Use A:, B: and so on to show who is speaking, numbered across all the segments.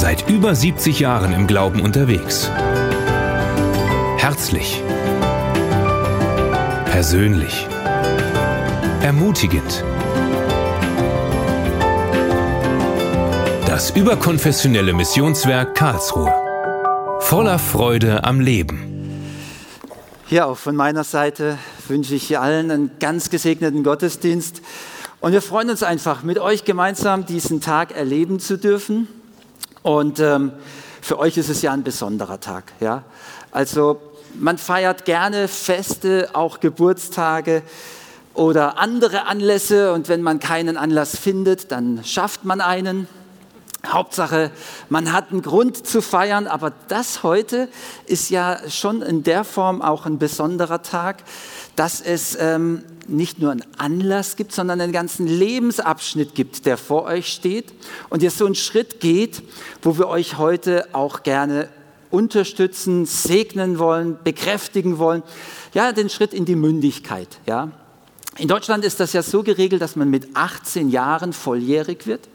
A: Seit über 70 Jahren im Glauben unterwegs. Herzlich. Persönlich. Ermutigend. Das überkonfessionelle Missionswerk Karlsruhe. Voller Freude am Leben.
B: Ja, auch von meiner Seite wünsche ich hier allen einen ganz gesegneten Gottesdienst. Und wir freuen uns einfach, mit euch gemeinsam diesen Tag erleben zu dürfen. Und ähm, für euch ist es ja ein besonderer Tag. Ja? Also man feiert gerne Feste, auch Geburtstage oder andere Anlässe. Und wenn man keinen Anlass findet, dann schafft man einen. Hauptsache, man hat einen Grund zu feiern, aber das heute ist ja schon in der Form auch ein besonderer Tag, dass es ähm, nicht nur einen Anlass gibt, sondern einen ganzen Lebensabschnitt gibt, der vor euch steht und ihr so einen Schritt geht, wo wir euch heute auch gerne unterstützen, segnen wollen, bekräftigen wollen. Ja, den Schritt in die Mündigkeit. Ja. In Deutschland ist das ja so geregelt, dass man mit 18 Jahren volljährig wird.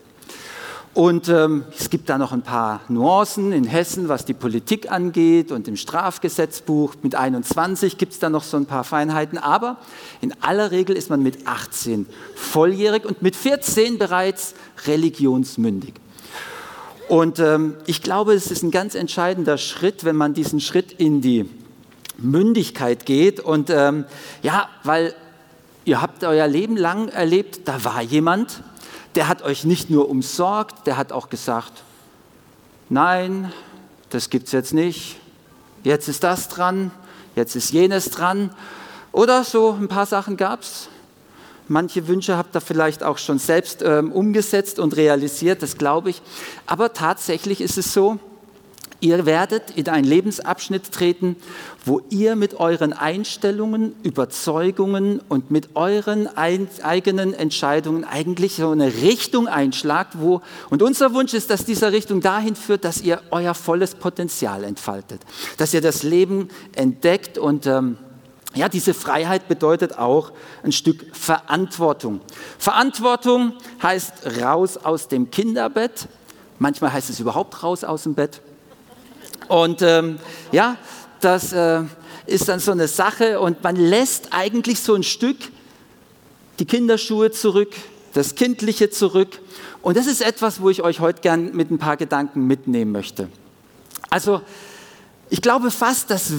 B: Und ähm, es gibt da noch ein paar Nuancen in Hessen, was die Politik angeht und im Strafgesetzbuch. Mit 21 gibt es da noch so ein paar Feinheiten. Aber in aller Regel ist man mit 18 volljährig und mit 14 bereits religionsmündig. Und ähm, ich glaube, es ist ein ganz entscheidender Schritt, wenn man diesen Schritt in die Mündigkeit geht. Und ähm, ja, weil ihr habt euer Leben lang erlebt, da war jemand, der hat euch nicht nur umsorgt, der hat auch gesagt, nein, das gibt es jetzt nicht, jetzt ist das dran, jetzt ist jenes dran. Oder so ein paar Sachen gab es. Manche Wünsche habt ihr vielleicht auch schon selbst ähm, umgesetzt und realisiert, das glaube ich. Aber tatsächlich ist es so, Ihr werdet in einen Lebensabschnitt treten, wo ihr mit euren Einstellungen, Überzeugungen und mit euren eigenen Entscheidungen eigentlich so eine Richtung einschlagt, wo, und unser Wunsch ist, dass diese Richtung dahin führt, dass ihr euer volles Potenzial entfaltet, dass ihr das Leben entdeckt und ähm, ja, diese Freiheit bedeutet auch ein Stück Verantwortung. Verantwortung heißt raus aus dem Kinderbett. Manchmal heißt es überhaupt raus aus dem Bett. Und ähm, ja, das äh, ist dann so eine Sache und man lässt eigentlich so ein Stück die Kinderschuhe zurück, das Kindliche zurück. Und das ist etwas, wo ich euch heute gern mit ein paar Gedanken mitnehmen möchte. Also, ich glaube fast, das,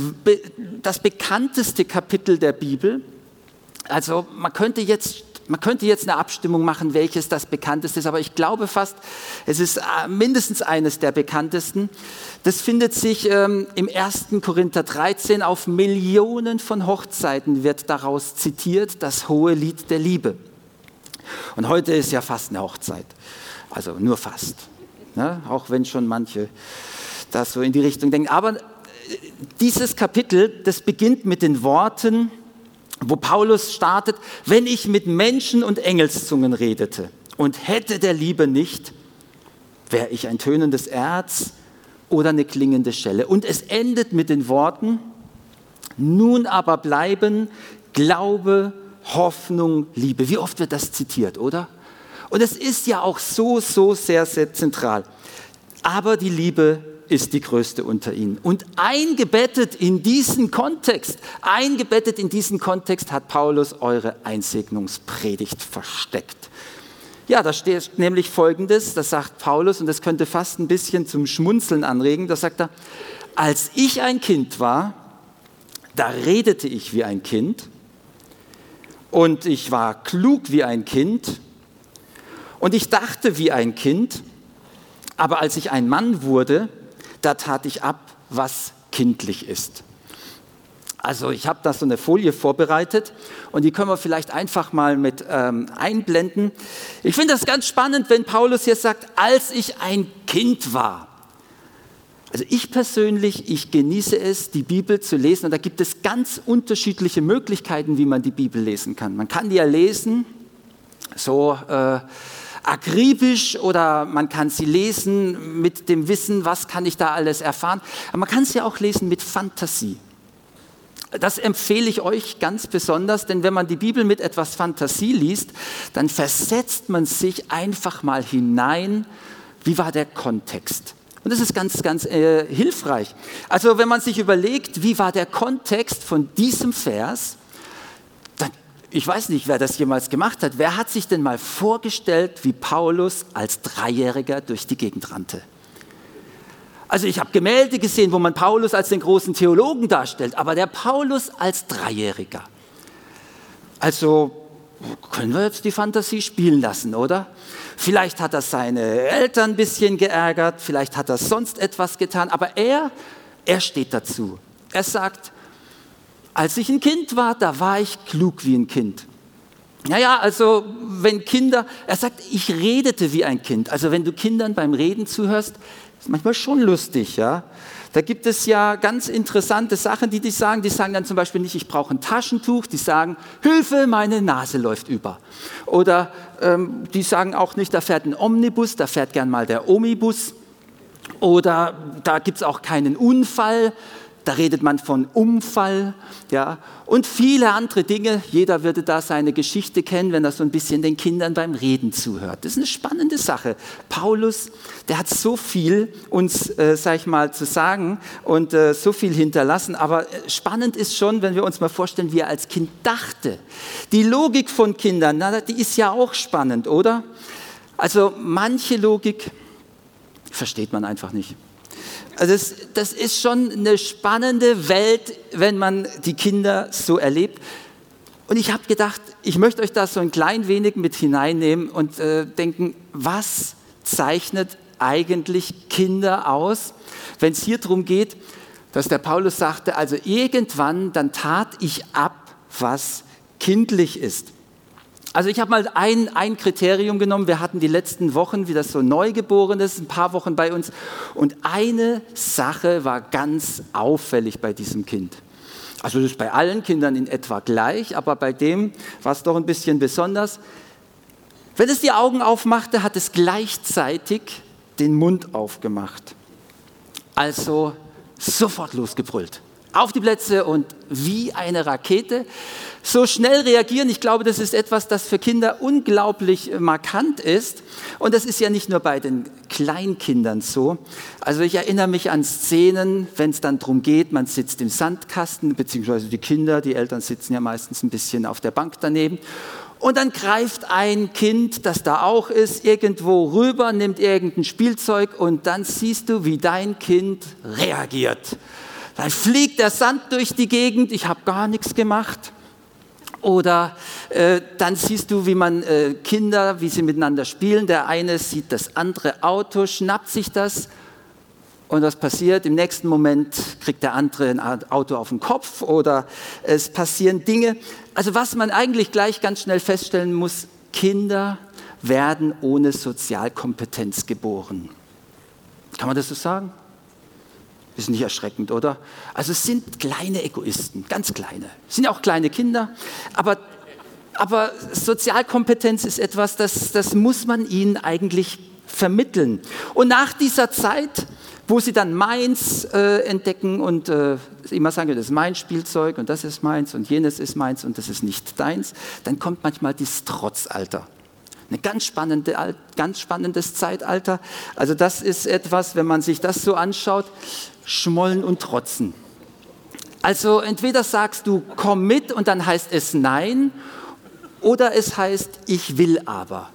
B: das bekannteste Kapitel der Bibel, also man könnte jetzt man könnte jetzt eine Abstimmung machen, welches das bekannteste ist, aber ich glaube fast, es ist äh, mindestens eines der bekanntesten. Das findet sich ähm, im 1. Korinther 13 auf Millionen von Hochzeiten wird daraus zitiert, das hohe Lied der Liebe. Und heute ist ja fast eine Hochzeit, also nur fast, ne? auch wenn schon manche das so in die Richtung denken. Aber äh, dieses Kapitel, das beginnt mit den Worten, wo Paulus startet, wenn ich mit Menschen und Engelszungen redete und hätte der Liebe nicht, wäre ich ein tönendes Erz oder eine klingende Schelle. Und es endet mit den Worten, nun aber bleiben Glaube, Hoffnung, Liebe. Wie oft wird das zitiert, oder? Und es ist ja auch so, so sehr, sehr zentral. Aber die Liebe ist die größte unter ihnen. Und eingebettet in diesen Kontext, eingebettet in diesen Kontext hat Paulus eure Einsegnungspredigt versteckt. Ja, da steht nämlich Folgendes, das sagt Paulus und das könnte fast ein bisschen zum Schmunzeln anregen. Da sagt er, als ich ein Kind war, da redete ich wie ein Kind und ich war klug wie ein Kind und ich dachte wie ein Kind, aber als ich ein Mann wurde, da tat ich ab, was kindlich ist. Also ich habe da so eine Folie vorbereitet und die können wir vielleicht einfach mal mit ähm, einblenden. Ich finde das ganz spannend, wenn Paulus hier sagt, als ich ein Kind war. Also ich persönlich, ich genieße es, die Bibel zu lesen und da gibt es ganz unterschiedliche Möglichkeiten, wie man die Bibel lesen kann. Man kann die ja lesen, so äh, akribisch oder man kann sie lesen mit dem Wissen, was kann ich da alles erfahren. Aber man kann sie auch lesen mit Fantasie. Das empfehle ich euch ganz besonders, denn wenn man die Bibel mit etwas Fantasie liest, dann versetzt man sich einfach mal hinein, wie war der Kontext? Und das ist ganz, ganz äh, hilfreich. Also wenn man sich überlegt, wie war der Kontext von diesem Vers, ich weiß nicht, wer das jemals gemacht hat, wer hat sich denn mal vorgestellt, wie Paulus als Dreijähriger durch die Gegend rannte? Also ich habe Gemälde gesehen, wo man Paulus als den großen Theologen darstellt, aber der Paulus als Dreijähriger. Also können wir jetzt die Fantasie spielen lassen, oder? Vielleicht hat er seine Eltern ein bisschen geärgert, vielleicht hat er sonst etwas getan, aber er, er steht dazu. Er sagt, als ich ein Kind war, da war ich klug wie ein Kind. Naja, also wenn Kinder, er sagt, ich redete wie ein Kind. Also wenn du Kindern beim Reden zuhörst, ist manchmal schon lustig, ja. Da gibt es ja ganz interessante Sachen, die die sagen. Die sagen dann zum Beispiel nicht, ich brauche ein Taschentuch. Die sagen, Hilfe, meine Nase läuft über. Oder ähm, die sagen auch nicht, da fährt ein Omnibus, da fährt gern mal der Omibus. Oder da gibt es auch keinen Unfall, da redet man von Umfall, ja, und viele andere Dinge. Jeder würde da seine Geschichte kennen, wenn er so ein bisschen den Kindern beim Reden zuhört. Das ist eine spannende Sache. Paulus, der hat so viel uns, äh, sag ich mal, zu sagen und äh, so viel hinterlassen. Aber äh, spannend ist schon, wenn wir uns mal vorstellen, wie er als Kind dachte. Die Logik von Kindern, na, die ist ja auch spannend, oder? Also manche Logik versteht man einfach nicht. Also das, das ist schon eine spannende Welt, wenn man die Kinder so erlebt. Und ich habe gedacht, ich möchte euch da so ein klein wenig mit hineinnehmen und äh, denken, was zeichnet eigentlich Kinder aus, wenn es hier darum geht, dass der Paulus sagte, also irgendwann, dann tat ich ab, was kindlich ist. Also ich habe mal ein, ein Kriterium genommen. Wir hatten die letzten Wochen, wie das so neugeboren ist, ein paar Wochen bei uns. Und eine Sache war ganz auffällig bei diesem Kind. Also das ist bei allen Kindern in etwa gleich, aber bei dem war es doch ein bisschen besonders. Wenn es die Augen aufmachte, hat es gleichzeitig den Mund aufgemacht. Also sofort losgebrüllt. Auf die Plätze und wie eine Rakete so schnell reagieren, ich glaube, das ist etwas, das für Kinder unglaublich markant ist. Und das ist ja nicht nur bei den Kleinkindern so. Also ich erinnere mich an Szenen, wenn es dann darum geht, man sitzt im Sandkasten, beziehungsweise die Kinder, die Eltern sitzen ja meistens ein bisschen auf der Bank daneben. Und dann greift ein Kind, das da auch ist, irgendwo rüber, nimmt irgendein Spielzeug und dann siehst du, wie dein Kind reagiert. Dann fliegt der Sand durch die Gegend, ich habe gar nichts gemacht. Oder äh, dann siehst du, wie man äh, Kinder, wie sie miteinander spielen. Der eine sieht das andere Auto, schnappt sich das und was passiert? Im nächsten Moment kriegt der andere ein Auto auf den Kopf oder es passieren Dinge. Also was man eigentlich gleich ganz schnell feststellen muss, Kinder werden ohne Sozialkompetenz geboren. Kann man das so sagen? Ist nicht erschreckend, oder? Also es sind kleine Egoisten, ganz kleine. Es sind ja auch kleine Kinder, aber, aber Sozialkompetenz ist etwas, das, das muss man ihnen eigentlich vermitteln. Und nach dieser Zeit, wo sie dann meins äh, entdecken und äh, immer sagen, das ist mein Spielzeug und das ist meins und jenes ist meins und das ist nicht deins, dann kommt manchmal dieses Trotzalter. Ein ganz, spannende, ganz spannendes Zeitalter. Also das ist etwas, wenn man sich das so anschaut, Schmollen und Trotzen. Also entweder sagst du, komm mit und dann heißt es nein, oder es heißt, ich will aber.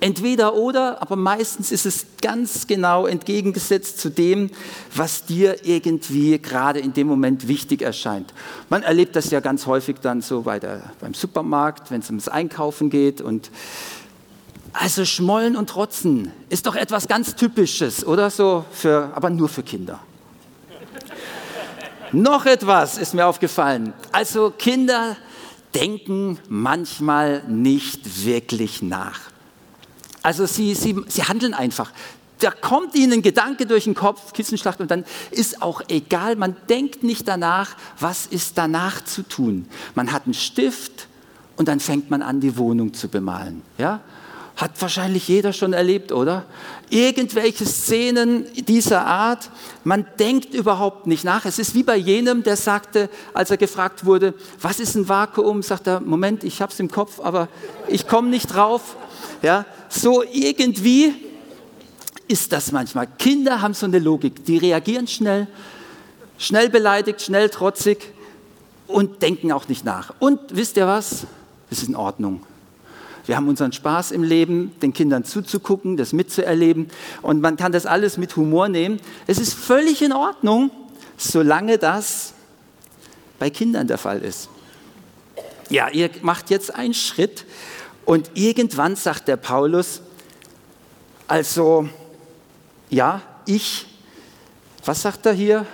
B: Entweder oder, aber meistens ist es ganz genau entgegengesetzt zu dem, was dir irgendwie gerade in dem Moment wichtig erscheint. Man erlebt das ja ganz häufig dann so bei der, beim Supermarkt, wenn es ums Einkaufen geht und also Schmollen und Trotzen ist doch etwas ganz Typisches, oder so, für, aber nur für Kinder. Noch etwas ist mir aufgefallen. Also Kinder denken manchmal nicht wirklich nach. Also sie, sie, sie handeln einfach. Da kommt ihnen ein Gedanke durch den Kopf, Kissenschlacht, und dann ist auch egal, man denkt nicht danach, was ist danach zu tun. Man hat einen Stift und dann fängt man an, die Wohnung zu bemalen. Ja? Hat wahrscheinlich jeder schon erlebt, oder? Irgendwelche Szenen dieser Art, man denkt überhaupt nicht nach. Es ist wie bei jenem, der sagte, als er gefragt wurde, was ist ein Vakuum, sagt er, Moment, ich habe es im Kopf, aber ich komme nicht drauf. Ja, so irgendwie ist das manchmal. Kinder haben so eine Logik, die reagieren schnell, schnell beleidigt, schnell trotzig und denken auch nicht nach. Und wisst ihr was? Es ist in Ordnung. Wir haben unseren Spaß im Leben, den Kindern zuzugucken, das mitzuerleben und man kann das alles mit Humor nehmen. Es ist völlig in Ordnung, solange das bei Kindern der Fall ist. Ja, ihr macht jetzt einen Schritt und irgendwann sagt der Paulus, also, ja, ich, was sagt er hier?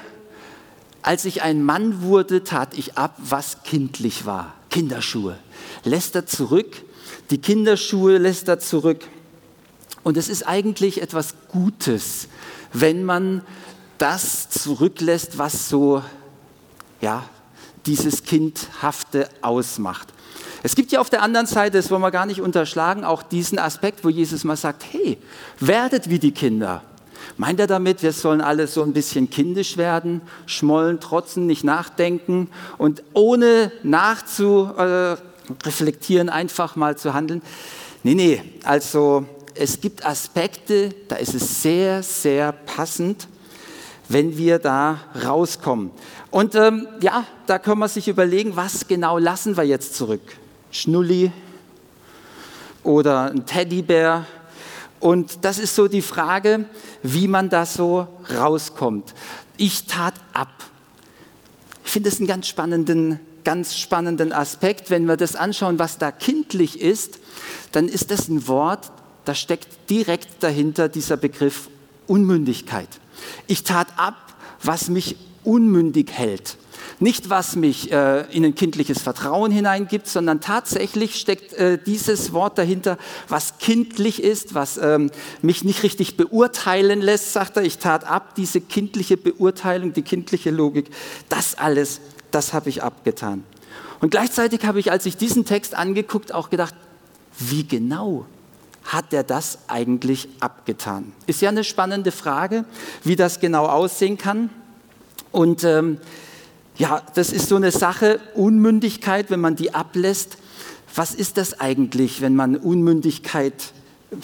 B: Als ich ein Mann wurde, tat ich ab, was kindlich war. Kinderschuhe. Lässt er zurück, die Kinderschuhe lässt er zurück. Und es ist eigentlich etwas Gutes, wenn man das zurücklässt, was so, ja, dieses Kindhafte ausmacht. Es gibt ja auf der anderen Seite, das wollen wir gar nicht unterschlagen, auch diesen Aspekt, wo Jesus mal sagt, hey, werdet wie die Kinder. Meint er damit, wir sollen alle so ein bisschen kindisch werden, schmollen, trotzen, nicht nachdenken und ohne nachzureflektieren einfach mal zu handeln? Nee, nee, also es gibt Aspekte, da ist es sehr, sehr passend, wenn wir da rauskommen. Und ähm, ja, da kann man sich überlegen, was genau lassen wir jetzt zurück? Schnulli oder ein Teddybär. Und das ist so die Frage, wie man da so rauskommt. Ich tat ab. Ich finde es einen ganz spannenden, ganz spannenden Aspekt. Wenn wir das anschauen, was da kindlich ist, dann ist das ein Wort, da steckt direkt dahinter dieser Begriff Unmündigkeit. Ich tat ab, was mich unmündig hält. Nicht, was mich äh, in ein kindliches Vertrauen hineingibt, sondern tatsächlich steckt äh, dieses Wort dahinter, was kindlich ist, was ähm, mich nicht richtig beurteilen lässt, sagt er. Ich tat ab, diese kindliche Beurteilung, die kindliche Logik, das alles, das habe ich abgetan. Und gleichzeitig habe ich, als ich diesen Text angeguckt, auch gedacht, wie genau hat er das eigentlich abgetan? Ist ja eine spannende Frage, wie das genau aussehen kann. Und ähm, ja, das ist so eine Sache, Unmündigkeit, wenn man die ablässt. Was ist das eigentlich, wenn man Unmündigkeit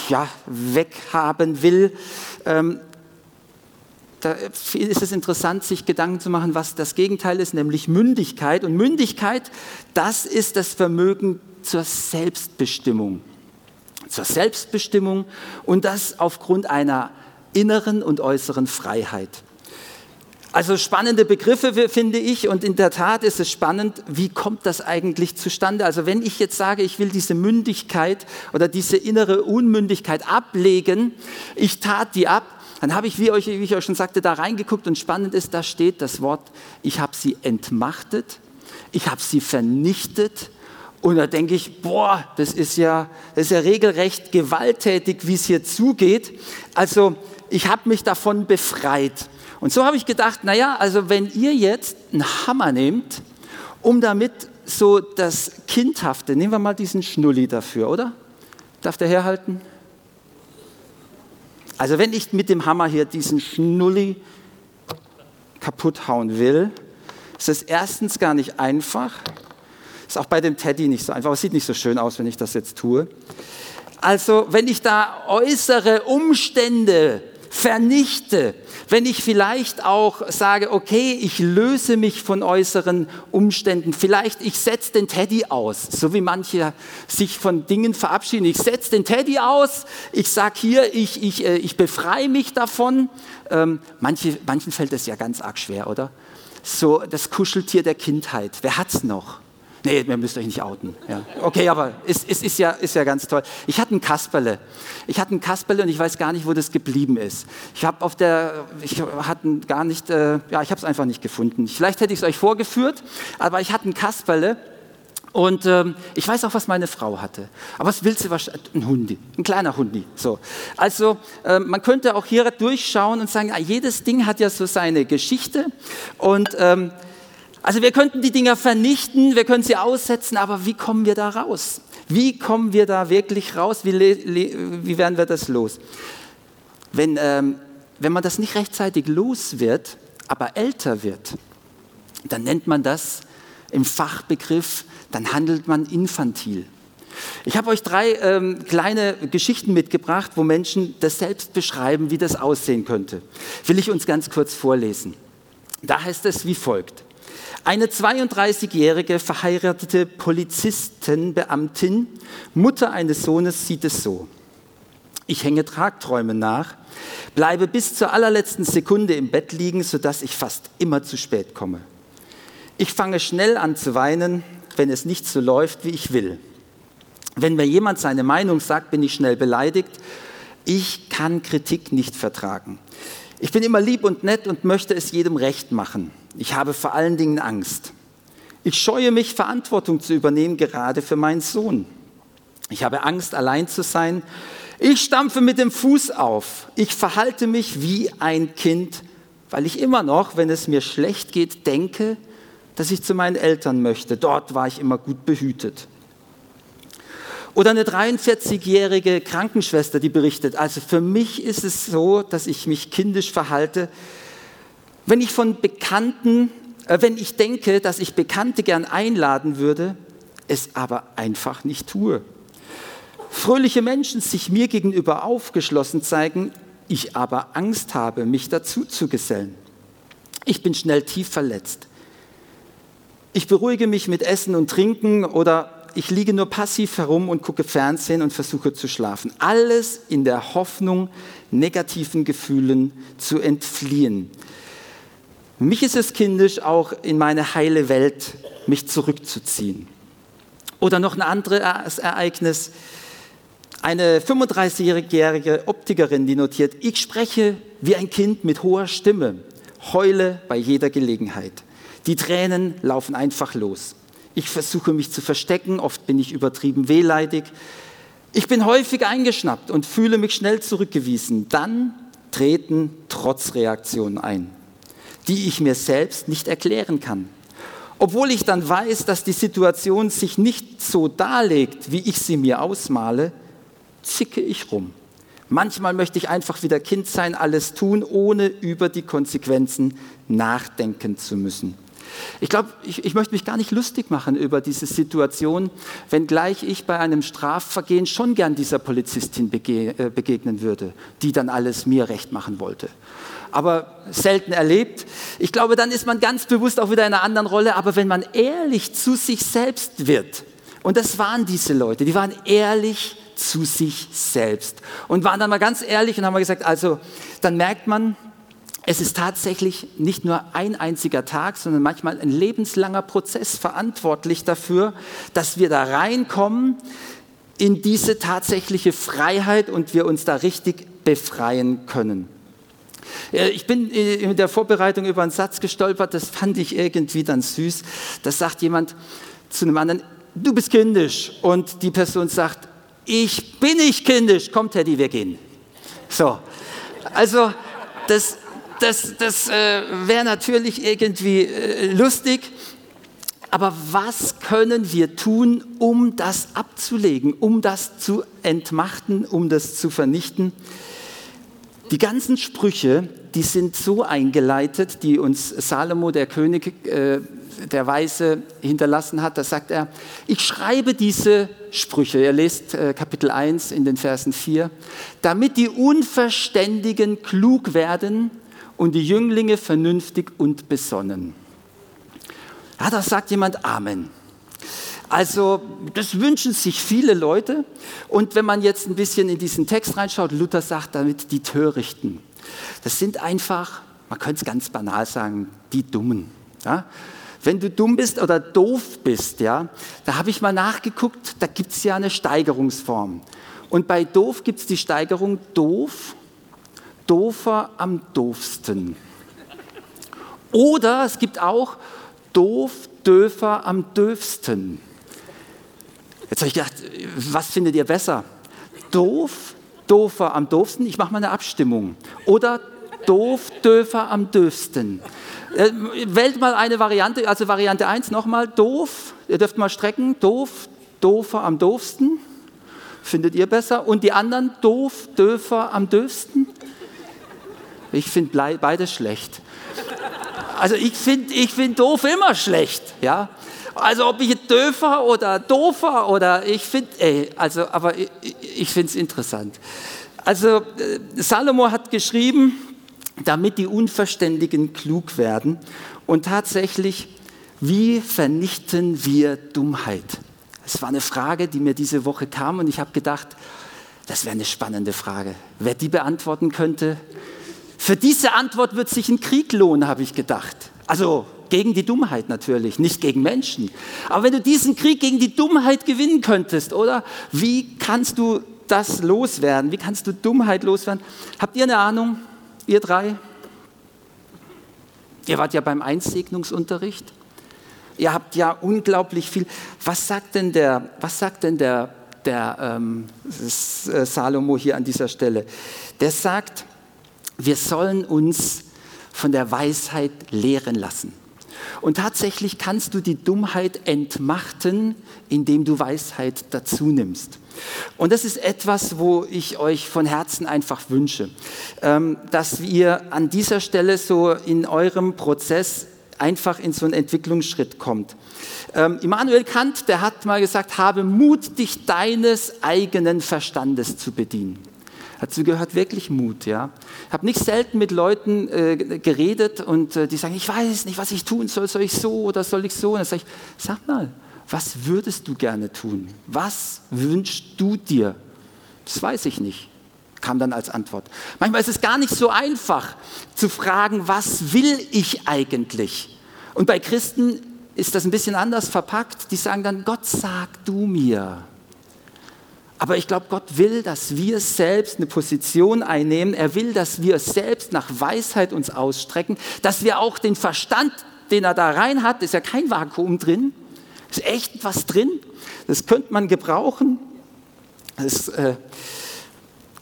B: ja, weghaben will? Ähm, da ist es interessant, sich Gedanken zu machen, was das Gegenteil ist, nämlich Mündigkeit. Und Mündigkeit, das ist das Vermögen zur Selbstbestimmung. Zur Selbstbestimmung und das aufgrund einer inneren und äußeren Freiheit. Also spannende Begriffe finde ich und in der Tat ist es spannend, wie kommt das eigentlich zustande? Also wenn ich jetzt sage, ich will diese Mündigkeit oder diese innere Unmündigkeit ablegen, ich tat die ab, dann habe ich, wie, euch, wie ich euch schon sagte, da reingeguckt und spannend ist, da steht das Wort, ich habe sie entmachtet, ich habe sie vernichtet und da denke ich, boah, das ist ja, das ist ja regelrecht gewalttätig, wie es hier zugeht. Also ich habe mich davon befreit. Und so habe ich gedacht, naja, also wenn ihr jetzt einen Hammer nehmt, um damit so das Kindhafte, nehmen wir mal diesen Schnulli dafür, oder? Darf der herhalten? Also wenn ich mit dem Hammer hier diesen Schnulli kaputt hauen will, ist es erstens gar nicht einfach. Ist auch bei dem Teddy nicht so einfach. Es sieht nicht so schön aus, wenn ich das jetzt tue. Also wenn ich da äußere Umstände vernichte, wenn ich vielleicht auch sage, okay, ich löse mich von äußeren Umständen, vielleicht ich setze den Teddy aus, so wie manche sich von Dingen verabschieden. Ich setze den Teddy aus, ich sage hier, ich, ich, äh, ich befreie mich davon. Ähm, manche, manchen fällt es ja ganz arg schwer, oder? So das Kuscheltier der Kindheit. Wer hat's noch? Nee, ihr müsst euch nicht outen. Ja. Okay, aber es, es ist, ja, ist ja ganz toll. Ich hatte ein Kasperle. Ich hatte ein Kasperle und ich weiß gar nicht, wo das geblieben ist. Ich habe auf der, ich hatte gar nicht, äh, ja, ich habe es einfach nicht gefunden. Vielleicht hätte ich es euch vorgeführt, aber ich hatte ein Kasperle und ähm, ich weiß auch, was meine Frau hatte. Aber was willst du wahrscheinlich? Ein Hundi, ein kleiner Hundi. So. Also äh, man könnte auch hier durchschauen und sagen, ja, jedes Ding hat ja so seine Geschichte und ähm, also wir könnten die Dinger vernichten, wir können sie aussetzen, aber wie kommen wir da raus? Wie kommen wir da wirklich raus? Wie, wie werden wir das los? Wenn, ähm, wenn man das nicht rechtzeitig los wird, aber älter wird, dann nennt man das im Fachbegriff, dann handelt man infantil. Ich habe euch drei ähm, kleine Geschichten mitgebracht, wo Menschen das selbst beschreiben, wie das aussehen könnte. Will ich uns ganz kurz vorlesen. Da heißt es wie folgt. Eine 32-jährige verheiratete Polizistenbeamtin, Mutter eines Sohnes, sieht es so. Ich hänge Tragträumen nach, bleibe bis zur allerletzten Sekunde im Bett liegen, sodass ich fast immer zu spät komme. Ich fange schnell an zu weinen, wenn es nicht so läuft, wie ich will. Wenn mir jemand seine Meinung sagt, bin ich schnell beleidigt. Ich kann Kritik nicht vertragen. Ich bin immer lieb und nett und möchte es jedem recht machen. Ich habe vor allen Dingen Angst. Ich scheue mich, Verantwortung zu übernehmen, gerade für meinen Sohn. Ich habe Angst, allein zu sein. Ich stampfe mit dem Fuß auf. Ich verhalte mich wie ein Kind, weil ich immer noch, wenn es mir schlecht geht, denke, dass ich zu meinen Eltern möchte. Dort war ich immer gut behütet. Oder eine 43-jährige Krankenschwester, die berichtet, also für mich ist es so, dass ich mich kindisch verhalte, wenn ich von Bekannten, äh, wenn ich denke, dass ich Bekannte gern einladen würde, es aber einfach nicht tue. Fröhliche Menschen sich mir gegenüber aufgeschlossen zeigen, ich aber Angst habe, mich dazu zu gesellen. Ich bin schnell tief verletzt. Ich beruhige mich mit Essen und Trinken oder ich liege nur passiv herum und gucke Fernsehen und versuche zu schlafen. Alles in der Hoffnung, negativen Gefühlen zu entfliehen. Mich ist es kindisch, auch in meine heile Welt mich zurückzuziehen. Oder noch ein anderes Ereignis. Eine 35-jährige Optikerin, die notiert, ich spreche wie ein Kind mit hoher Stimme, heule bei jeder Gelegenheit. Die Tränen laufen einfach los. Ich versuche mich zu verstecken, oft bin ich übertrieben wehleidig. Ich bin häufig eingeschnappt und fühle mich schnell zurückgewiesen. Dann treten Trotzreaktionen ein, die ich mir selbst nicht erklären kann. Obwohl ich dann weiß, dass die Situation sich nicht so darlegt, wie ich sie mir ausmale, zicke ich rum. Manchmal möchte ich einfach wieder Kind sein, alles tun, ohne über die Konsequenzen nachdenken zu müssen. Ich glaube, ich, ich, möchte mich gar nicht lustig machen über diese Situation, wenngleich ich bei einem Strafvergehen schon gern dieser Polizistin äh, begegnen würde, die dann alles mir recht machen wollte. Aber selten erlebt. Ich glaube, dann ist man ganz bewusst auch wieder in einer anderen Rolle. Aber wenn man ehrlich zu sich selbst wird, und das waren diese Leute, die waren ehrlich zu sich selbst und waren dann mal ganz ehrlich und haben gesagt, also dann merkt man, es ist tatsächlich nicht nur ein einziger Tag, sondern manchmal ein lebenslanger Prozess verantwortlich dafür, dass wir da reinkommen in diese tatsächliche Freiheit und wir uns da richtig befreien können. Ich bin in der Vorbereitung über einen Satz gestolpert, das fand ich irgendwie dann süß. Das sagt jemand zu einem anderen, du bist kindisch. Und die Person sagt, ich bin nicht kindisch, kommt Teddy, wir gehen. So, also das, das, das äh, wäre natürlich irgendwie äh, lustig. Aber was können wir tun, um das abzulegen, um das zu entmachten, um das zu vernichten? Die ganzen Sprüche, die sind so eingeleitet, die uns Salomo, der König, äh, der Weise, hinterlassen hat. Da sagt er, ich schreibe diese Sprüche, er lest äh, Kapitel 1 in den Versen 4, damit die Unverständigen klug werden und die Jünglinge vernünftig und besonnen. Ja, da sagt jemand Amen. Also das wünschen sich viele Leute. Und wenn man jetzt ein bisschen in diesen Text reinschaut, Luther sagt damit die Törichten. Das sind einfach, man könnte es ganz banal sagen, die Dummen. Ja? Wenn du dumm bist oder doof bist, ja, da habe ich mal nachgeguckt, da gibt es ja eine Steigerungsform. Und bei doof gibt es die Steigerung doof doofer am doofsten. Oder es gibt auch doof, döfer am döfsten. Jetzt habe ich gedacht, was findet ihr besser? Doof, doofer am doofsten? Ich mache mal eine Abstimmung. Oder doof, döfer am döfsten. Äh, wählt mal eine Variante, also Variante 1 nochmal, doof, ihr dürft mal strecken, doof, doofer am doofsten. Findet ihr besser? Und die anderen, doof, döfer am döfsten? Ich finde beides schlecht. Also ich finde ich find doof immer schlecht. Ja? Also ob ich döfer oder doofer oder ich finde, also, aber ich, ich finde es interessant. Also äh, Salomo hat geschrieben, damit die Unverständigen klug werden. Und tatsächlich, wie vernichten wir Dummheit? Es war eine Frage, die mir diese Woche kam und ich habe gedacht, das wäre eine spannende Frage. Wer die beantworten könnte, für diese Antwort wird sich ein Krieg lohnen, habe ich gedacht. Also gegen die Dummheit natürlich, nicht gegen Menschen. Aber wenn du diesen Krieg gegen die Dummheit gewinnen könntest, oder? Wie kannst du das loswerden? Wie kannst du Dummheit loswerden? Habt ihr eine Ahnung, ihr drei? Ihr wart ja beim Einsegnungsunterricht. Ihr habt ja unglaublich viel. Was sagt denn der, was sagt denn der, der ähm, äh, Salomo hier an dieser Stelle? Der sagt, wir sollen uns von der Weisheit lehren lassen. Und tatsächlich kannst du die Dummheit entmachten, indem du Weisheit dazu nimmst. Und das ist etwas, wo ich euch von Herzen einfach wünsche, ähm, dass ihr an dieser Stelle so in eurem Prozess einfach in so einen Entwicklungsschritt kommt. Ähm, Immanuel Kant, der hat mal gesagt, habe Mut, dich deines eigenen Verstandes zu bedienen. Dazu gehört wirklich Mut. Ja. Ich habe nicht selten mit Leuten äh, geredet und äh, die sagen, ich weiß nicht, was ich tun soll. Soll ich so oder soll ich so? Und dann sage ich, sag mal, was würdest du gerne tun? Was wünschst du dir? Das weiß ich nicht, kam dann als Antwort. Manchmal ist es gar nicht so einfach zu fragen, was will ich eigentlich? Und bei Christen ist das ein bisschen anders verpackt. Die sagen dann, Gott sag du mir. Aber ich glaube, Gott will, dass wir selbst eine Position einnehmen. Er will, dass wir selbst nach Weisheit uns ausstrecken, dass wir auch den Verstand, den er da rein hat, ist ja kein Vakuum drin, ist echt was drin. Das könnte man gebrauchen. Das, äh,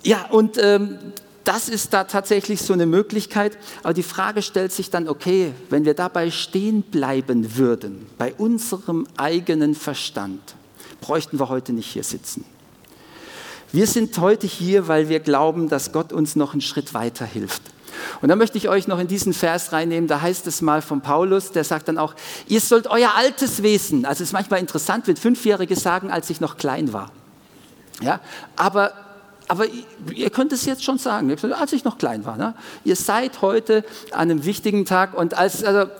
B: ja, und ähm, das ist da tatsächlich so eine Möglichkeit. Aber die Frage stellt sich dann, okay, wenn wir dabei stehen bleiben würden, bei unserem eigenen Verstand, bräuchten wir heute nicht hier sitzen. Wir sind heute hier, weil wir glauben, dass Gott uns noch einen Schritt weiter hilft. Und da möchte ich euch noch in diesen Vers reinnehmen, da heißt es mal von Paulus, der sagt dann auch, ihr sollt euer altes Wesen, also es ist manchmal interessant, wenn Fünfjährige sagen, als ich noch klein war. Ja, aber, aber ihr könnt es jetzt schon sagen, als ich noch klein war. Ne? Ihr seid heute an einem wichtigen Tag und als, also,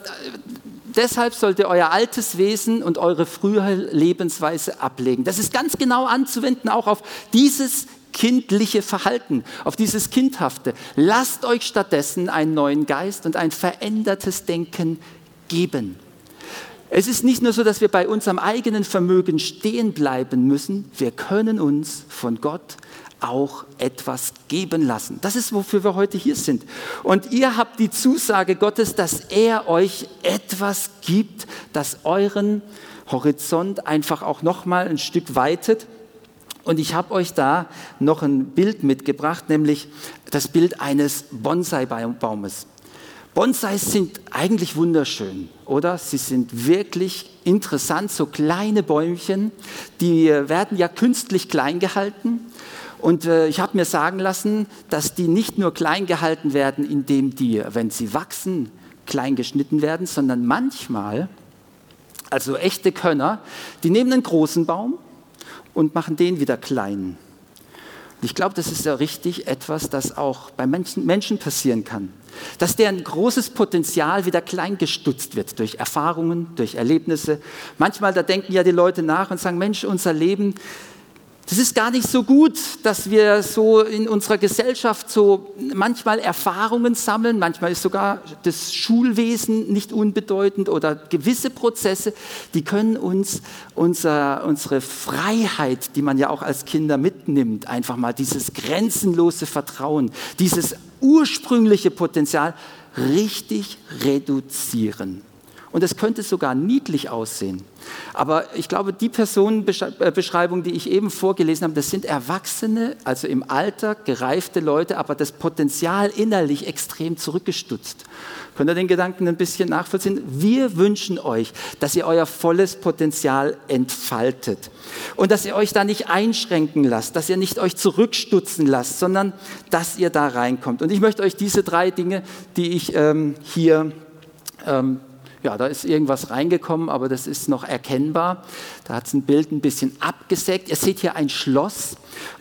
B: Deshalb sollt ihr euer altes Wesen und eure frühere Lebensweise ablegen. Das ist ganz genau anzuwenden auch auf dieses kindliche Verhalten, auf dieses Kindhafte. Lasst euch stattdessen einen neuen Geist und ein verändertes Denken geben. Es ist nicht nur so, dass wir bei unserem eigenen Vermögen stehen bleiben müssen, wir können uns von Gott auch etwas geben lassen. Das ist, wofür wir heute hier sind. Und ihr habt die Zusage Gottes, dass er euch etwas gibt, das euren Horizont einfach auch noch mal ein Stück weitet. Und ich habe euch da noch ein Bild mitgebracht, nämlich das Bild eines Bonsai-Baumes. Bonsais sind eigentlich wunderschön, oder? Sie sind wirklich interessant, so kleine Bäumchen, die werden ja künstlich klein gehalten und äh, ich habe mir sagen lassen, dass die nicht nur klein gehalten werden, indem die, wenn sie wachsen, klein geschnitten werden, sondern manchmal, also echte Könner, die nehmen einen großen Baum und machen den wieder klein. Und ich glaube, das ist ja richtig etwas, das auch bei Menschen, Menschen passieren kann. Dass deren großes Potenzial wieder klein gestutzt wird durch Erfahrungen, durch Erlebnisse. Manchmal, da denken ja die Leute nach und sagen, Mensch, unser Leben, das ist gar nicht so gut, dass wir so in unserer Gesellschaft so manchmal Erfahrungen sammeln, manchmal ist sogar das Schulwesen nicht unbedeutend oder gewisse Prozesse, die können uns unser, unsere Freiheit, die man ja auch als Kinder mitnimmt, einfach mal dieses grenzenlose Vertrauen, dieses ursprüngliche Potenzial richtig reduzieren. Und es könnte sogar niedlich aussehen. Aber ich glaube, die Personenbeschreibung, die ich eben vorgelesen habe, das sind Erwachsene, also im Alter gereifte Leute, aber das Potenzial innerlich extrem zurückgestutzt. Könnt ihr den Gedanken ein bisschen nachvollziehen? Wir wünschen euch, dass ihr euer volles Potenzial entfaltet und dass ihr euch da nicht einschränken lasst, dass ihr nicht euch zurückstutzen lasst, sondern dass ihr da reinkommt. Und ich möchte euch diese drei Dinge, die ich ähm, hier ähm, ja, da ist irgendwas reingekommen, aber das ist noch erkennbar. Da hat es ein Bild ein bisschen abgesägt. Ihr seht hier ein Schloss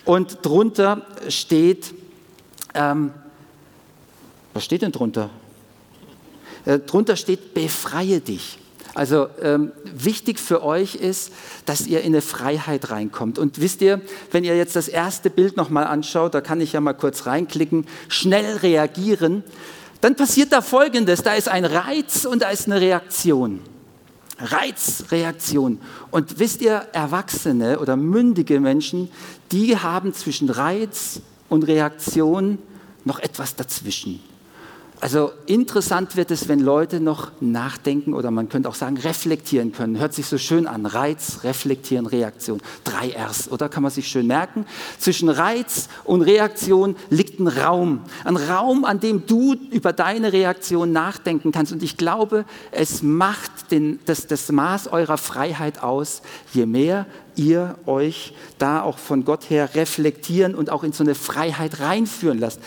B: und drunter steht, ähm, was steht denn drunter? Äh, drunter steht, befreie dich. Also ähm, wichtig für euch ist, dass ihr in eine Freiheit reinkommt. Und wisst ihr, wenn ihr jetzt das erste Bild nochmal anschaut, da kann ich ja mal kurz reinklicken, schnell reagieren, dann passiert da Folgendes, da ist ein Reiz und da ist eine Reaktion. Reiz, Reaktion. Und wisst ihr, Erwachsene oder mündige Menschen, die haben zwischen Reiz und Reaktion noch etwas dazwischen. Also interessant wird es, wenn Leute noch nachdenken oder man könnte auch sagen, reflektieren können. Hört sich so schön an. Reiz, Reflektieren, Reaktion. Drei Rs, oder? Kann man sich schön merken. Zwischen Reiz und Reaktion liegt ein Raum. Ein Raum, an dem du über deine Reaktion nachdenken kannst. Und ich glaube, es macht den, das, das Maß eurer Freiheit aus, je mehr ihr euch da auch von Gott her reflektieren und auch in so eine Freiheit reinführen lasst.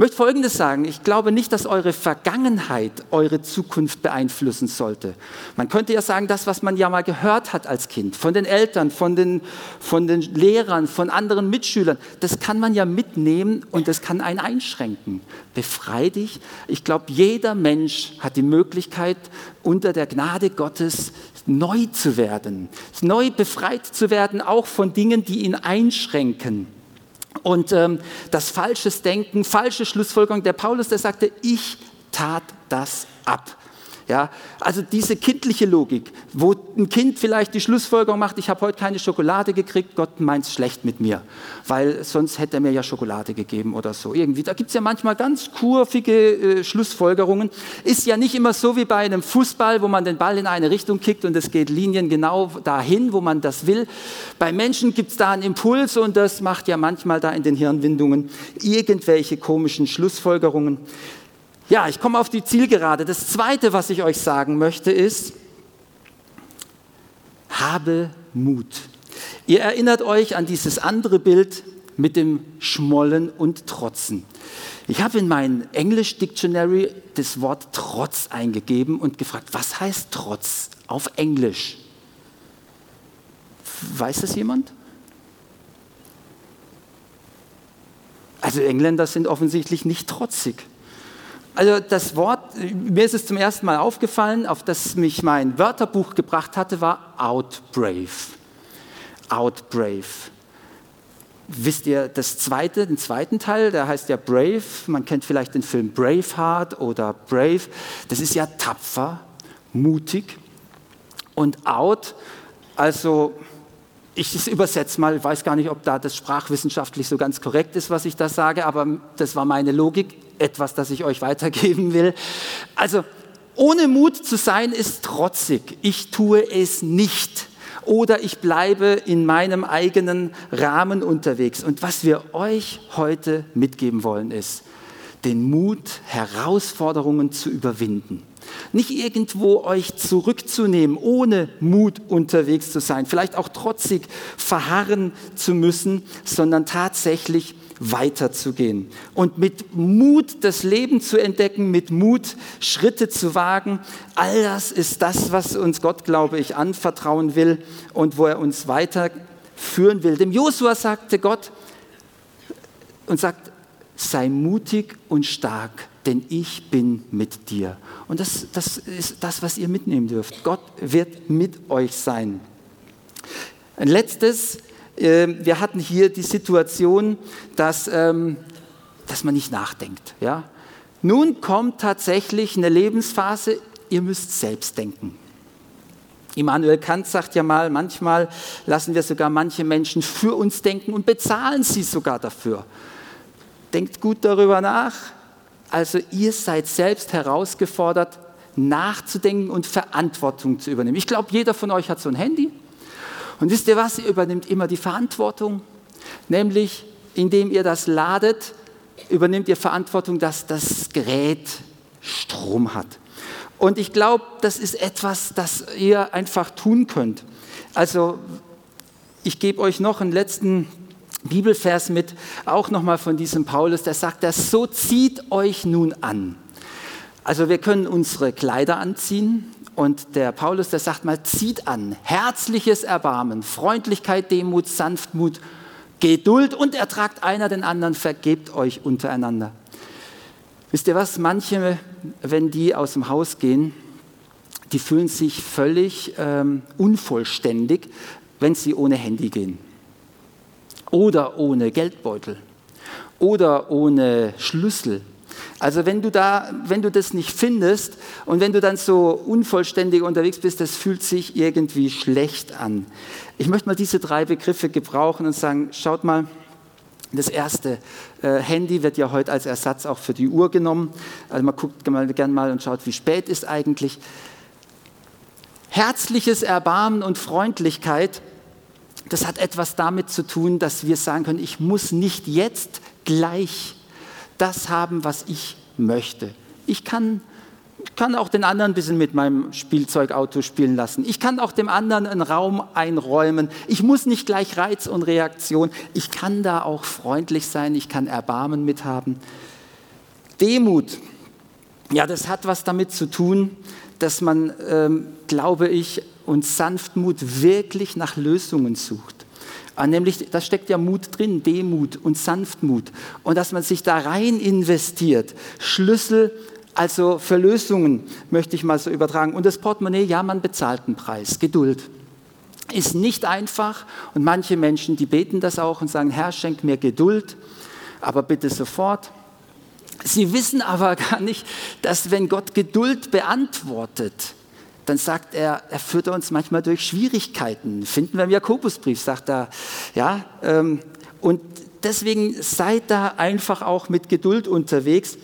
B: Ich möchte Folgendes sagen. Ich glaube nicht, dass eure Vergangenheit eure Zukunft beeinflussen sollte. Man könnte ja sagen, das, was man ja mal gehört hat als Kind, von den Eltern, von den, von den Lehrern, von anderen Mitschülern, das kann man ja mitnehmen und das kann einen einschränken. Befrei dich. Ich glaube, jeder Mensch hat die Möglichkeit, unter der Gnade Gottes neu zu werden, neu befreit zu werden, auch von Dingen, die ihn einschränken. Und ähm, das falsches Denken, falsche Schlussfolgerung, der Paulus, der sagte, ich tat das ab. Ja, also diese kindliche Logik, wo ein Kind vielleicht die Schlussfolgerung macht, ich habe heute keine Schokolade gekriegt, Gott meint es schlecht mit mir, weil sonst hätte er mir ja Schokolade gegeben oder so. Irgendwie, da gibt es ja manchmal ganz kurvige äh, Schlussfolgerungen. Ist ja nicht immer so wie bei einem Fußball, wo man den Ball in eine Richtung kickt und es geht Linien genau dahin, wo man das will. Bei Menschen gibt es da einen Impuls und das macht ja manchmal da in den Hirnwindungen irgendwelche komischen Schlussfolgerungen. Ja, ich komme auf die Zielgerade. Das Zweite, was ich euch sagen möchte, ist, habe Mut. Ihr erinnert euch an dieses andere Bild mit dem Schmollen und Trotzen. Ich habe in mein English Dictionary das Wort Trotz eingegeben und gefragt, was heißt Trotz auf Englisch? Weiß das jemand? Also Engländer sind offensichtlich nicht trotzig. Also das Wort, mir ist es zum ersten Mal aufgefallen, auf das mich mein Wörterbuch gebracht hatte, war outbrave. Outbrave. Wisst ihr das zweite, den zweiten Teil, der heißt ja Brave. Man kennt vielleicht den Film Braveheart oder Brave. Das ist ja tapfer, mutig und out. Also ich übersetze mal, ich weiß gar nicht, ob da das sprachwissenschaftlich so ganz korrekt ist, was ich da sage, aber das war meine Logik etwas, das ich euch weitergeben will. Also, ohne Mut zu sein ist trotzig. Ich tue es nicht. Oder ich bleibe in meinem eigenen Rahmen unterwegs. Und was wir euch heute mitgeben wollen, ist, den Mut, Herausforderungen zu überwinden. Nicht irgendwo euch zurückzunehmen, ohne Mut unterwegs zu sein, vielleicht auch trotzig verharren zu müssen, sondern tatsächlich weiterzugehen und mit Mut das Leben zu entdecken, mit Mut Schritte zu wagen. All das ist das, was uns Gott, glaube ich, anvertrauen will und wo er uns weiterführen will. Dem Josua sagte Gott und sagt, sei mutig und stark, denn ich bin mit dir. Und das, das ist das, was ihr mitnehmen dürft. Gott wird mit euch sein. Ein letztes, wir hatten hier die Situation, dass, ähm, dass man nicht nachdenkt. Ja? Nun kommt tatsächlich eine Lebensphase, ihr müsst selbst denken. Immanuel Kant sagt ja mal, manchmal lassen wir sogar manche Menschen für uns denken und bezahlen sie sogar dafür. Denkt gut darüber nach. Also ihr seid selbst herausgefordert, nachzudenken und Verantwortung zu übernehmen. Ich glaube, jeder von euch hat so ein Handy und wisst ihr was? Ihr übernimmt immer die Verantwortung, nämlich indem ihr das ladet, übernimmt ihr Verantwortung, dass das Gerät Strom hat. Und ich glaube, das ist etwas, das ihr einfach tun könnt. Also ich gebe euch noch einen letzten Bibelvers mit, auch nochmal von diesem Paulus, der sagt, dass so zieht euch nun an. Also wir können unsere Kleider anziehen Und der Paulus, der sagt mal, zieht an, herzliches Erbarmen, Freundlichkeit, Demut, Sanftmut, Geduld und ertragt einer den anderen, vergebt euch untereinander. Wisst ihr was, manche, wenn die aus dem Haus gehen, die fühlen sich völlig ähm, unvollständig, wenn sie ohne Handy gehen oder ohne Geldbeutel oder ohne Schlüssel. Also wenn du, da, wenn du das nicht findest und wenn du dann so unvollständig unterwegs bist, das fühlt sich irgendwie schlecht an. Ich möchte mal diese drei Begriffe gebrauchen und sagen, schaut mal, das erste, äh, Handy wird ja heute als Ersatz auch für die Uhr genommen. Also man guckt mal, gern mal und schaut, wie spät ist eigentlich. Herzliches Erbarmen und Freundlichkeit, das hat etwas damit zu tun, dass wir sagen können, ich muss nicht jetzt gleich das haben, was ich möchte. Ich kann, kann auch den anderen ein bisschen mit meinem Spielzeugauto spielen lassen. Ich kann auch dem anderen einen Raum einräumen. Ich muss nicht gleich Reiz und Reaktion. Ich kann da auch freundlich sein. Ich kann Erbarmen mithaben. Demut. Ja, das hat was damit zu tun, dass man, ähm, glaube ich, und Sanftmut wirklich nach Lösungen sucht. Ah, nämlich, da steckt ja Mut drin, Demut und Sanftmut. Und dass man sich da rein investiert. Schlüssel, also für Lösungen, möchte ich mal so übertragen. Und das Portemonnaie, ja, man bezahlt einen Preis. Geduld. Ist nicht einfach. Und manche Menschen, die beten das auch und sagen, Herr, schenk mir Geduld, aber bitte sofort. Sie wissen aber gar nicht, dass wenn Gott Geduld beantwortet, dann sagt er, er führt uns manchmal durch Schwierigkeiten. Finden wir im Jakobusbrief, sagt er, ja, ähm, und deswegen seid da einfach auch mit Geduld unterwegs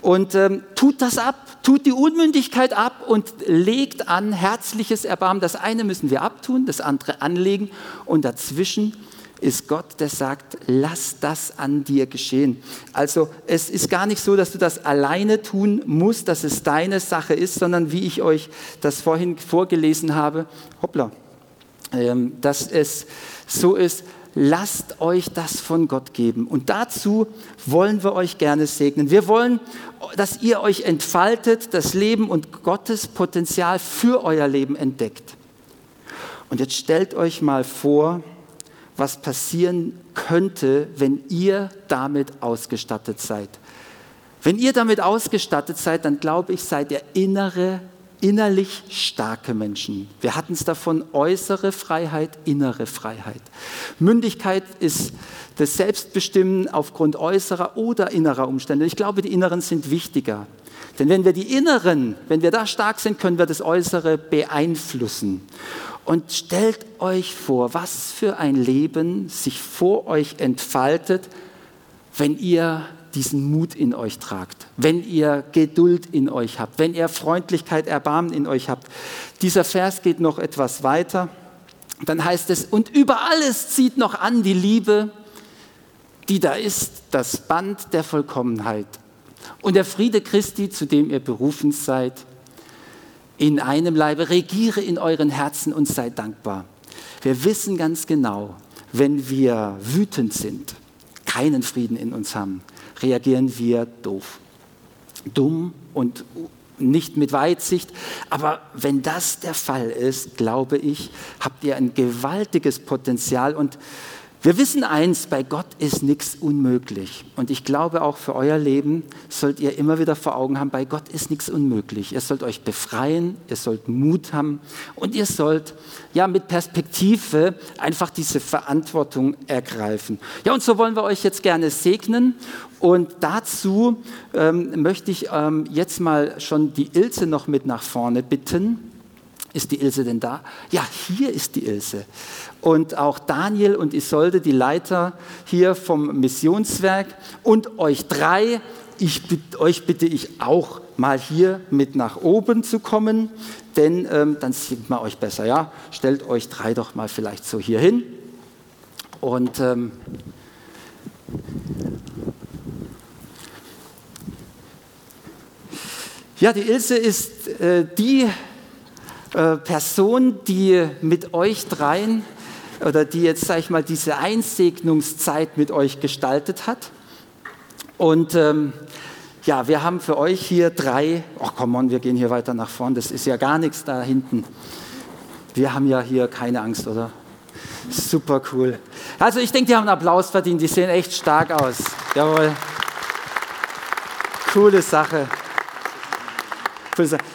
B: und ähm, tut das ab, tut die Unmündigkeit ab und legt an herzliches Erbarmen. Das eine müssen wir abtun, das andere anlegen und dazwischen ist Gott, der sagt, lass das an dir geschehen. Also es ist gar nicht so, dass du das alleine tun musst, dass es deine Sache ist, sondern wie ich euch das vorhin vorgelesen habe, hoppla, ähm, dass es so ist, lasst euch das von Gott geben. Und dazu wollen wir euch gerne segnen. Wir wollen, dass ihr euch entfaltet, das Leben und Gottes Potenzial für euer Leben entdeckt. Und jetzt stellt euch mal vor, was passieren könnte, wenn ihr damit ausgestattet seid. Wenn ihr damit ausgestattet seid, dann glaube ich, seid ihr innere, innerlich starke Menschen. Wir hatten es davon, äußere Freiheit, innere Freiheit. Mündigkeit ist das Selbstbestimmen aufgrund äußerer oder innerer Umstände. Ich glaube, die inneren sind wichtiger. Denn wenn wir die inneren, wenn wir da stark sind, können wir das Äußere beeinflussen. Und stellt euch vor, was für ein Leben sich vor euch entfaltet, wenn ihr diesen Mut in euch tragt, wenn ihr Geduld in euch habt, wenn ihr Freundlichkeit, Erbarmen in euch habt. Dieser Vers geht noch etwas weiter. Dann heißt es, und über alles zieht noch an die Liebe, die da ist, das Band der Vollkommenheit. Und der Friede Christi, zu dem ihr berufen seid, in einem Leibe, regiere in euren Herzen und sei dankbar. Wir wissen ganz genau, wenn wir wütend sind, keinen Frieden in uns haben, reagieren wir doof, dumm und nicht mit Weitsicht. Aber wenn das der Fall ist, glaube ich, habt ihr ein gewaltiges Potenzial und wir wissen eins, bei Gott ist nichts unmöglich. Und ich glaube auch für euer Leben sollt ihr immer wieder vor Augen haben, bei Gott ist nichts unmöglich. Ihr sollt euch befreien, ihr sollt Mut haben und ihr sollt ja mit Perspektive einfach diese Verantwortung ergreifen. Ja, und so wollen wir euch jetzt gerne segnen. Und dazu ähm, möchte ich ähm, jetzt mal schon die Ilse noch mit nach vorne bitten. Ist die Ilse denn da? Ja, hier ist die Ilse. Und auch Daniel und Isolde, die Leiter hier vom Missionswerk und euch drei, ich, euch bitte ich auch mal hier mit nach oben zu kommen, denn ähm, dann sieht man euch besser. Ja? Stellt euch drei doch mal vielleicht so hier hin. Und ähm, ja, die Ilse ist äh, die äh, Person, die mit euch dreien oder die jetzt, sage ich mal, diese Einsegnungszeit mit euch gestaltet hat. Und ähm, Ja, wir haben für euch hier drei, ach komm on, wir gehen hier weiter nach vorn, das ist ja gar nichts da hinten. Wir haben ja hier keine Angst, oder? Super cool. Also ich denke, die haben einen Applaus verdient, die sehen echt stark aus. Jawohl. Coole Sache.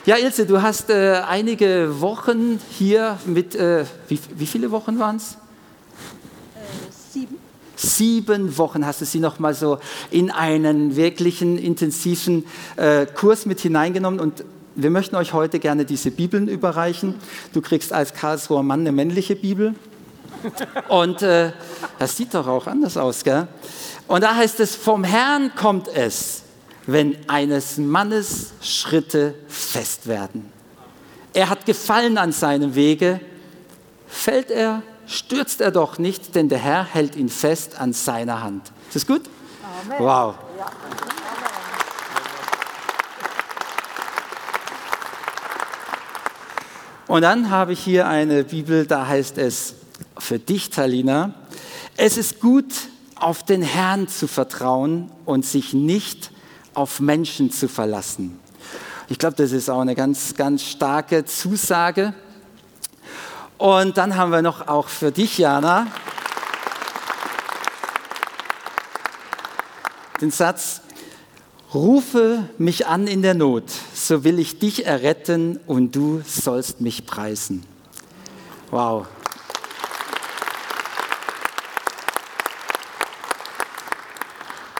B: Ja, Ilse, du hast äh, einige Wochen hier mit, äh, wie, wie viele Wochen waren es? sieben Wochen hast du sie noch mal so in einen wirklichen intensiven äh, Kurs mit hineingenommen und wir möchten euch heute gerne diese Bibeln überreichen. Du kriegst als Karlsruher Mann eine männliche Bibel und äh, das sieht doch auch anders aus, gell? Und da heißt es, vom Herrn kommt es, wenn eines Mannes Schritte fest werden. Er hat Gefallen an seinem Wege, fällt er stürzt er doch nicht, denn der Herr hält ihn fest an seiner Hand. Ist das gut? Amen. Wow. Und dann habe ich hier eine Bibel, da heißt es für dich, Talina, es ist gut, auf den Herrn zu vertrauen und sich nicht auf Menschen zu verlassen. Ich glaube, das ist auch eine ganz, ganz starke Zusage. Und dann haben wir noch auch für dich, Jana, den Satz, rufe mich an in der Not, so will ich dich erretten und du sollst mich preisen. Wow.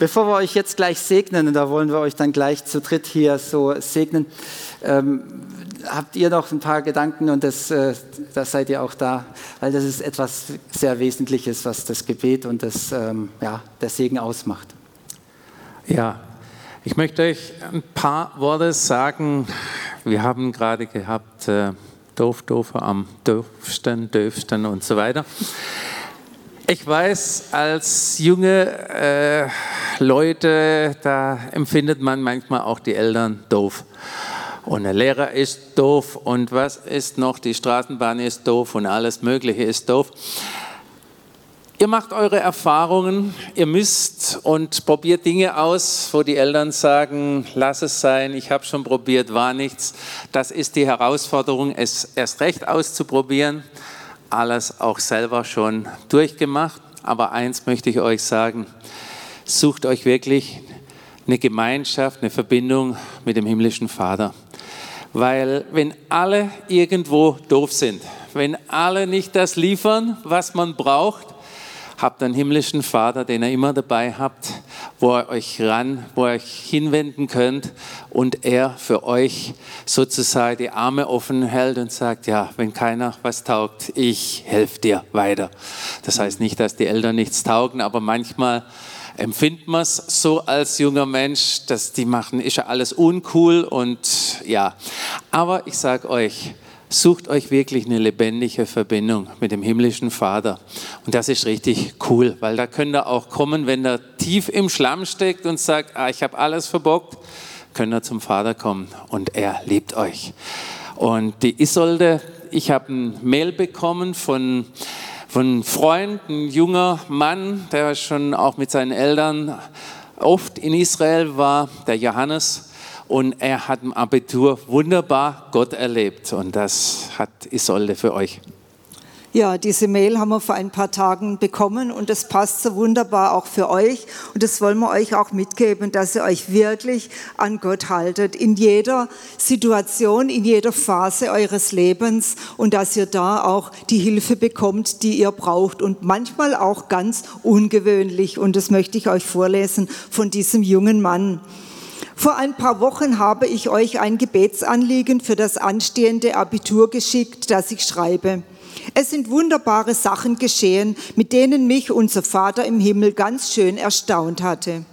B: Bevor wir euch jetzt gleich segnen, und da wollen wir euch dann gleich zu dritt hier so segnen, ähm, habt ihr noch ein paar Gedanken und das, äh, das seid ihr auch da, weil das ist etwas sehr Wesentliches, was das Gebet und das, ähm, ja, der Segen ausmacht.
C: Ja, ich möchte euch ein paar Worte sagen. Wir haben gerade gehabt, äh, doof, am doofsten, döfsten und so weiter. Ich weiß, als junge äh, Leute, da empfindet man manchmal auch die Eltern doof. Und der Lehrer ist doof und was ist noch? Die Straßenbahn ist doof und alles Mögliche ist doof. Ihr macht eure Erfahrungen, ihr müsst und probiert Dinge aus, wo die Eltern sagen, lass es sein, ich habe schon probiert, war nichts. Das ist die Herausforderung, es erst recht auszuprobieren alles auch selber schon durchgemacht. Aber eins möchte ich euch sagen, sucht euch wirklich eine Gemeinschaft, eine Verbindung mit dem himmlischen Vater. Weil wenn alle irgendwo doof sind, wenn alle nicht das liefern, was man braucht, habt einen himmlischen Vater, den ihr immer dabei habt, wo ihr euch ran, wo ihr euch hinwenden könnt und er für euch sozusagen die Arme offen hält und sagt, ja, wenn keiner was taugt, ich helfe dir weiter. Das heißt nicht, dass die Eltern nichts taugen, aber manchmal empfindet man es so als junger Mensch, dass die machen, ist ja alles uncool und ja. Aber ich sage euch, sucht euch wirklich eine lebendige Verbindung mit dem himmlischen Vater. Und das ist richtig cool, weil da könnt ihr auch kommen, wenn er tief im Schlamm steckt und sagt, ah, ich habe alles verbockt, könnt ihr zum Vater kommen und er liebt euch. Und die Isolde, ich habe ein Mail bekommen von von einem Freund, ein junger Mann, der schon auch mit seinen Eltern oft in Israel war, der Johannes und er hat im Abitur wunderbar Gott erlebt und das hat Isolde für euch.
D: Ja, diese Mail haben wir vor ein paar Tagen bekommen und das passt so wunderbar auch für euch. Und das wollen wir euch auch mitgeben, dass ihr euch wirklich an Gott haltet, in jeder Situation, in jeder Phase eures Lebens und dass ihr da auch die Hilfe bekommt, die ihr braucht und manchmal auch ganz ungewöhnlich. Und das möchte ich euch vorlesen von diesem jungen Mann. Vor ein paar Wochen habe ich euch ein Gebetsanliegen für das anstehende Abitur geschickt, das ich schreibe. Es sind wunderbare Sachen geschehen, mit denen mich unser Vater im Himmel ganz schön erstaunt hatte.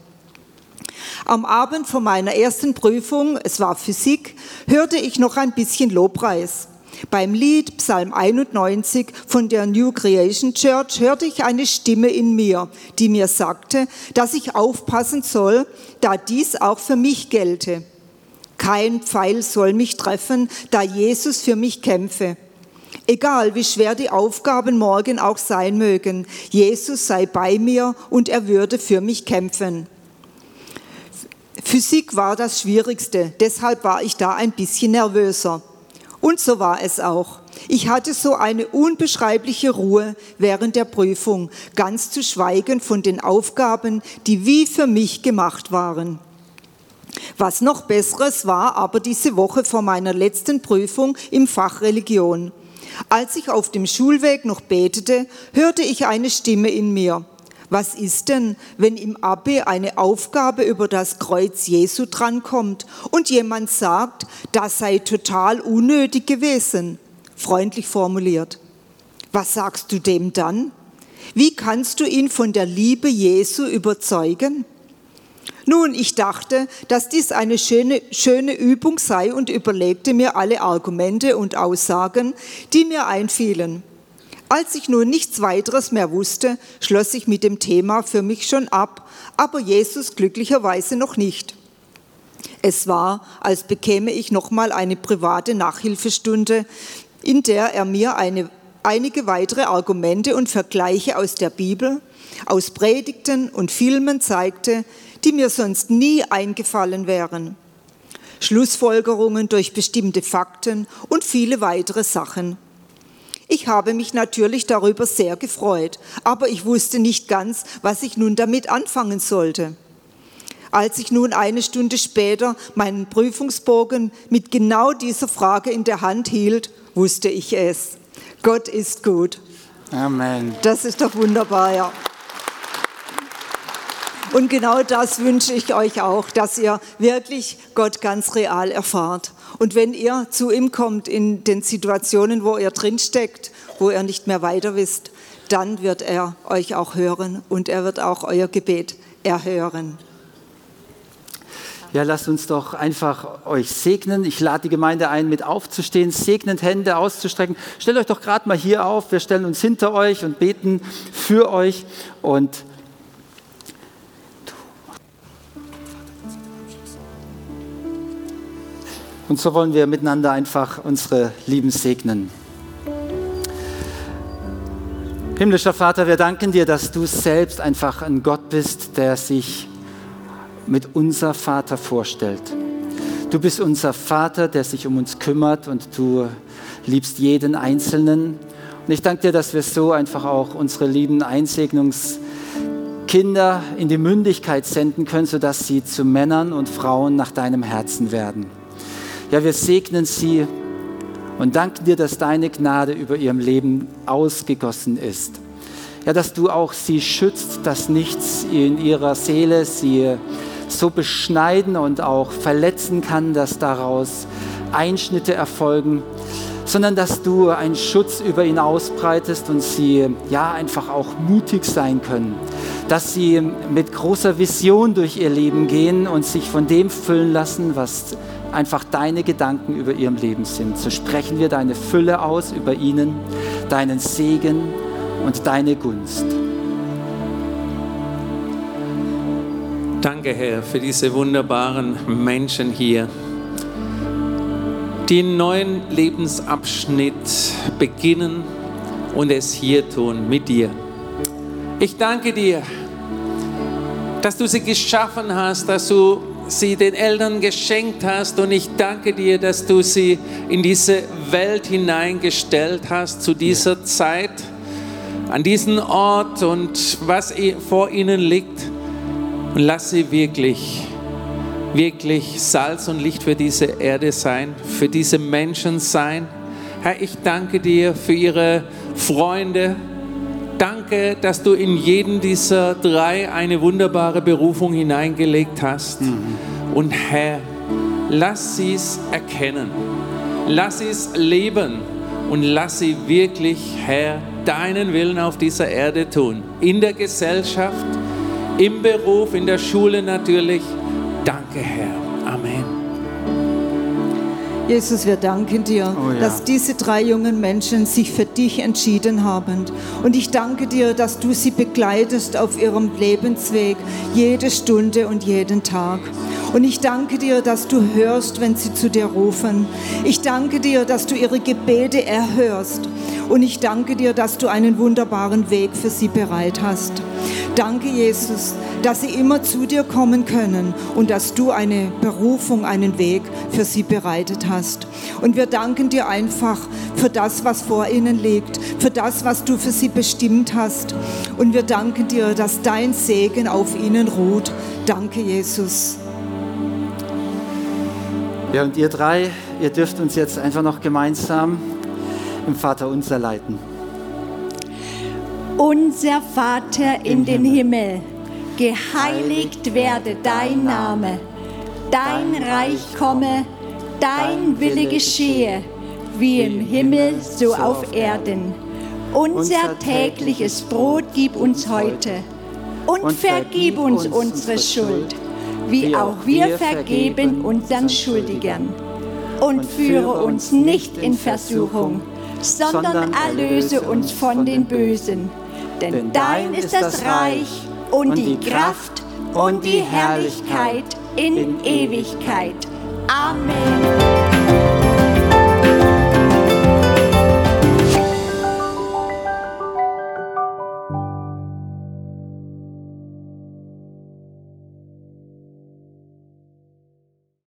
D: Am Abend vor meiner ersten Prüfung, es war Physik, hörte ich noch ein bisschen Lobpreis. Beim Lied Psalm 91 von der New Creation Church hörte ich eine Stimme in mir, die mir sagte, dass ich aufpassen soll, da dies auch für mich gelte. Kein Pfeil soll mich treffen, da Jesus für mich kämpfe. Egal wie schwer die Aufgaben morgen auch sein mögen, Jesus sei bei mir und er würde für mich kämpfen. Physik war das Schwierigste, deshalb war ich da ein bisschen nervöser. Und so war es auch. Ich hatte so eine unbeschreibliche Ruhe während der Prüfung, ganz zu schweigen von den Aufgaben, die wie für mich gemacht waren. Was noch Besseres war aber diese Woche vor meiner letzten Prüfung im Fach Religion. Als ich auf dem Schulweg noch betete, hörte ich eine Stimme in mir. Was ist denn, wenn im Abi eine Aufgabe über das Kreuz Jesu drankommt und jemand sagt, das sei total unnötig gewesen? Freundlich formuliert. Was sagst du dem dann? Wie kannst du ihn von der Liebe Jesu überzeugen? Nun, ich dachte, dass dies eine schöne, schöne Übung sei und überlegte mir alle Argumente und Aussagen, die mir einfielen. Als ich nun nichts weiteres mehr wusste, schloss ich mit dem Thema für mich schon ab, aber Jesus glücklicherweise noch nicht. Es war, als bekäme ich nochmal eine private Nachhilfestunde, in der er mir eine, einige weitere Argumente und Vergleiche aus der Bibel, aus Predigten und Filmen zeigte, die mir sonst nie eingefallen wären. Schlussfolgerungen durch bestimmte Fakten und viele weitere Sachen. Ich habe mich natürlich darüber sehr gefreut, aber ich wusste nicht ganz, was ich nun damit anfangen sollte. Als ich nun eine Stunde später meinen Prüfungsbogen mit genau dieser Frage in der Hand hielt, wusste ich es. Gott ist gut.
B: Amen.
D: Das ist doch wunderbar, ja. Und genau das wünsche ich euch auch, dass ihr wirklich Gott ganz real erfahrt. Und wenn ihr zu ihm kommt in den Situationen, wo ihr drinsteckt, wo ihr nicht mehr weiter wisst, dann wird er euch auch hören und er wird auch euer Gebet erhören.
B: Ja, lasst uns doch einfach euch segnen. Ich lade die Gemeinde ein, mit aufzustehen, segnend Hände auszustrecken. Stellt euch doch gerade mal hier auf. Wir stellen uns hinter euch und beten für euch. Und Und so wollen wir miteinander einfach unsere Lieben segnen. Himmlischer Vater, wir danken dir, dass du selbst einfach ein Gott bist, der sich mit unser Vater vorstellt. Du bist unser Vater, der sich um uns kümmert und du liebst jeden Einzelnen. Und ich danke dir, dass wir so einfach auch unsere lieben Einsegnungskinder in die Mündigkeit senden können, sodass sie zu Männern und Frauen nach deinem Herzen werden. Ja, wir segnen sie und danken dir, dass deine Gnade über ihrem Leben ausgegossen ist. Ja, dass du auch sie schützt, dass nichts in ihrer Seele sie so beschneiden und auch verletzen kann, dass daraus Einschnitte erfolgen, sondern dass du einen Schutz über ihn ausbreitest und sie ja einfach auch mutig sein können, dass sie mit großer Vision durch ihr Leben gehen und sich von dem füllen lassen, was einfach deine Gedanken über ihrem Leben sind. So sprechen wir deine Fülle aus über ihnen, deinen Segen und deine Gunst.
C: Danke, Herr, für diese wunderbaren Menschen hier, die einen neuen Lebensabschnitt beginnen und es hier tun mit dir. Ich danke dir, dass du sie geschaffen hast, dass du sie den Eltern geschenkt hast. Und ich danke dir, dass du sie in diese Welt hineingestellt hast, zu dieser Zeit, an diesen Ort und was vor ihnen liegt. Und lass sie wirklich, wirklich Salz und Licht für diese Erde sein, für diese Menschen sein. Herr, ich danke dir für ihre Freunde. Danke, dass du in jeden dieser drei eine wunderbare Berufung hineingelegt hast. Mhm. Und Herr, lass sie es erkennen. Lass sie es leben und lass sie wirklich, Herr, deinen Willen auf dieser Erde tun. In der Gesellschaft, im Beruf, in der Schule natürlich. Danke, Herr. Amen.
D: Jesus, wir danken dir, oh ja. dass diese drei jungen Menschen sich für dich entschieden haben. Und ich danke dir, dass du sie begleitest auf ihrem Lebensweg, jede Stunde und jeden Tag. Und ich danke dir, dass du hörst, wenn sie zu dir rufen. Ich danke dir, dass du ihre Gebete erhörst Und ich danke dir, dass du einen wunderbaren Weg für sie bereit hast. Danke, Jesus, dass sie immer zu dir kommen können und dass du eine Berufung, einen Weg für sie bereitet hast. Und wir danken dir einfach für das, was vor ihnen liegt, für das, was du für sie bestimmt hast. Und wir danken dir, dass dein Segen auf ihnen ruht. Danke, Jesus.
B: Ja, und ihr drei, ihr dürft uns jetzt einfach noch gemeinsam im Vater unser leiten.
E: Unser Vater in den Himmel, geheiligt werde dein Name, dein Reich komme, dein Wille geschehe, wie im Himmel so auf Erden. Unser tägliches Brot gib uns heute. und vergib uns unsere Schuld, wie auch wir vergeben unseren Schuldigern. Und führe uns nicht in Versuchung, sondern erlöse uns von den Bösen. Denn dein ist das Reich und die Kraft und die Herrlichkeit in Ewigkeit. Amen.